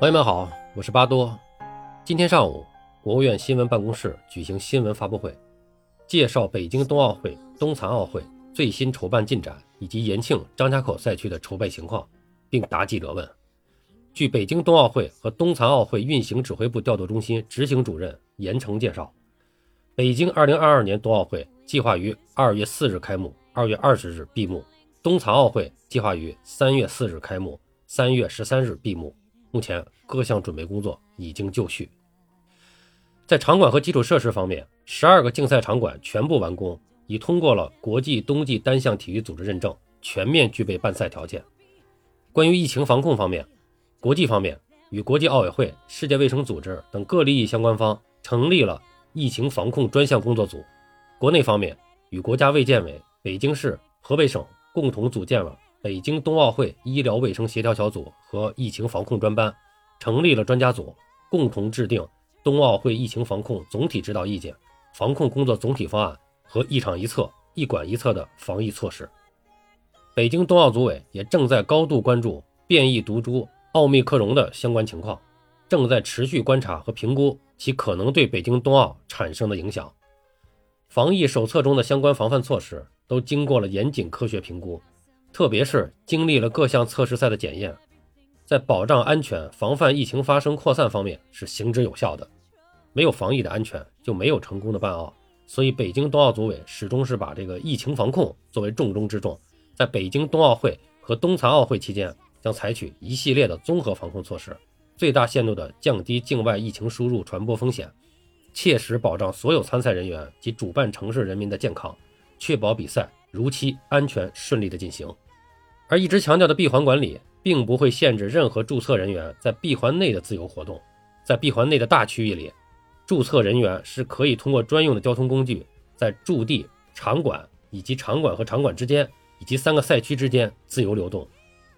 朋友们好，我是巴多。今天上午，国务院新闻办公室举行新闻发布会，介绍北京冬奥会、冬残奥会最新筹办进展以及延庆张家口赛区的筹备情况，并答记者问。据北京冬奥会和冬残奥会运行指挥部调度中心执行主任严成介绍，北京2022年冬奥会计划于2月4日开幕，2月20日闭幕；冬残奥会计划于3月4日开幕，3月13日闭幕。目前各项准备工作已经就绪，在场馆和基础设施方面，十二个竞赛场馆全部完工，已通过了国际冬季单项体育组织认证，全面具备办赛条件。关于疫情防控方面，国际方面与国际奥委会、世界卫生组织等各利益相关方成立了疫情防控专项工作组；国内方面与国家卫健委、北京市、河北省共同组建了。北京冬奥会医疗卫生协调小组和疫情防控专班成立了专家组，共同制定冬奥会疫情防控总体指导意见、防控工作总体方案和一场一策、一管一策的防疫措施。北京冬奥组委也正在高度关注变异毒株奥密克戎的相关情况，正在持续观察和评估其可能对北京冬奥产生的影响。防疫手册中的相关防范措施都经过了严谨科学评估。特别是经历了各项测试赛的检验，在保障安全、防范疫情发生扩散方面是行之有效的。没有防疫的安全，就没有成功的办奥。所以，北京冬奥组委始终是把这个疫情防控作为重中之重。在北京冬奥会和冬残奥会期间，将采取一系列的综合防控措施，最大限度地降低境外疫情输入传播风险，切实保障所有参赛人员及主办城市人民的健康，确保比赛。如期、安全、顺利的进行，而一直强调的闭环管理，并不会限制任何注册人员在闭环内的自由活动。在闭环内的大区域里，注册人员是可以通过专用的交通工具，在驻地、场馆以及场馆和场馆之间，以及三个赛区之间自由流动。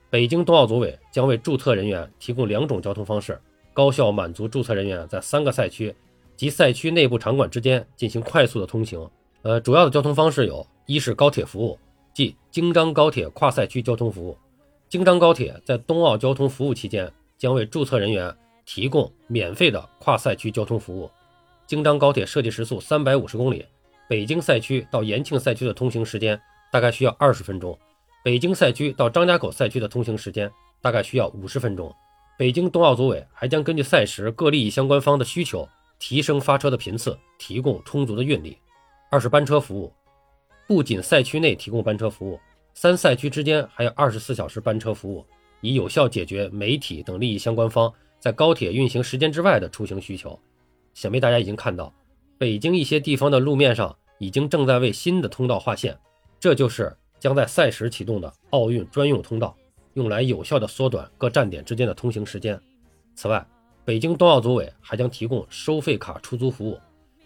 北京冬奥组委将为注册人员提供两种交通方式，高效满足注册人员在三个赛区及赛区内部场馆之间进行快速的通行。呃，主要的交通方式有。一是高铁服务，即京张高铁跨赛区交通服务。京张高铁在冬奥交通服务期间，将为注册人员提供免费的跨赛区交通服务。京张高铁设计时速三百五十公里，北京赛区到延庆赛区的通行时间大概需要二十分钟，北京赛区到张家口赛区的通行时间大概需要五十分钟。北京冬奥组委还将根据赛时各利益相关方的需求，提升发车的频次，提供充足的运力。二是班车服务。不仅赛区内提供班车服务，三赛区之间还有二十四小时班车服务，以有效解决媒体等利益相关方在高铁运行时间之外的出行需求。想必大家已经看到，北京一些地方的路面上已经正在为新的通道划线，这就是将在赛时启动的奥运专用通道，用来有效的缩短各站点之间的通行时间。此外，北京冬奥组委还将提供收费卡出租服务，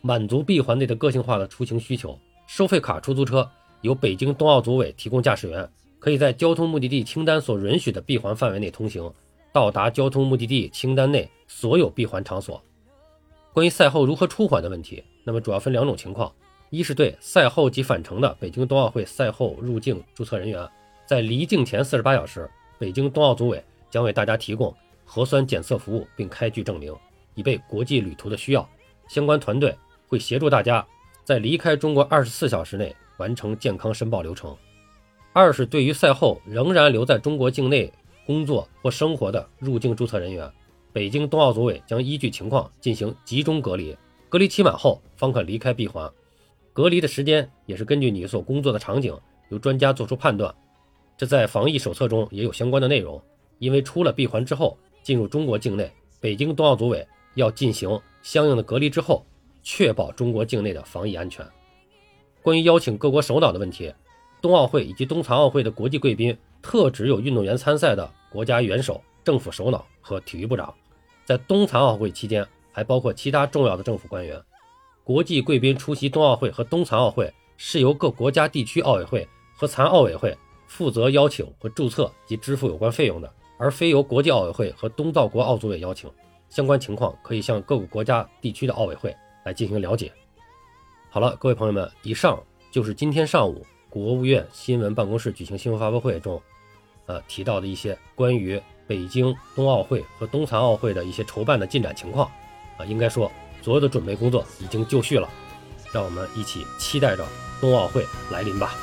满足闭环内的个性化的出行需求。收费卡出租车由北京冬奥组委提供驾驶员，可以在交通目的地清单所允许的闭环范围内通行，到达交通目的地清单内所有闭环场所。关于赛后如何出环的问题，那么主要分两种情况：一是对赛后及返程的北京冬奥会赛后入境注册人员，在离境前四十八小时，北京冬奥组委将为大家提供核酸检测服务，并开具证明，以备国际旅途的需要。相关团队会协助大家。在离开中国二十四小时内完成健康申报流程。二是对于赛后仍然留在中国境内工作或生活的入境注册人员，北京冬奥组委将依据情况进行集中隔离，隔离期满后方可离开闭环。隔离的时间也是根据你所工作的场景由专家做出判断。这在防疫手册中也有相关的内容。因为出了闭环之后进入中国境内，北京冬奥组委要进行相应的隔离之后。确保中国境内的防疫安全。关于邀请各国首脑的问题，冬奥会以及冬残奥会的国际贵宾特指有运动员参赛的国家元首、政府首脑和体育部长，在冬残奥会期间还包括其他重要的政府官员。国际贵宾出席冬奥会和冬残奥会是由各国家地区奥委会和残奥委会负责邀请和注册及支付有关费用的，而非由国际奥委会和东道国奥组委邀请。相关情况可以向各个国家地区的奥委会。来进行了解。好了，各位朋友们，以上就是今天上午国务院新闻办公室举行新闻发布会中，呃提到的一些关于北京冬奥会和冬残奥会的一些筹办的进展情况。啊，应该说所有的准备工作已经就绪了，让我们一起期待着冬奥会来临吧。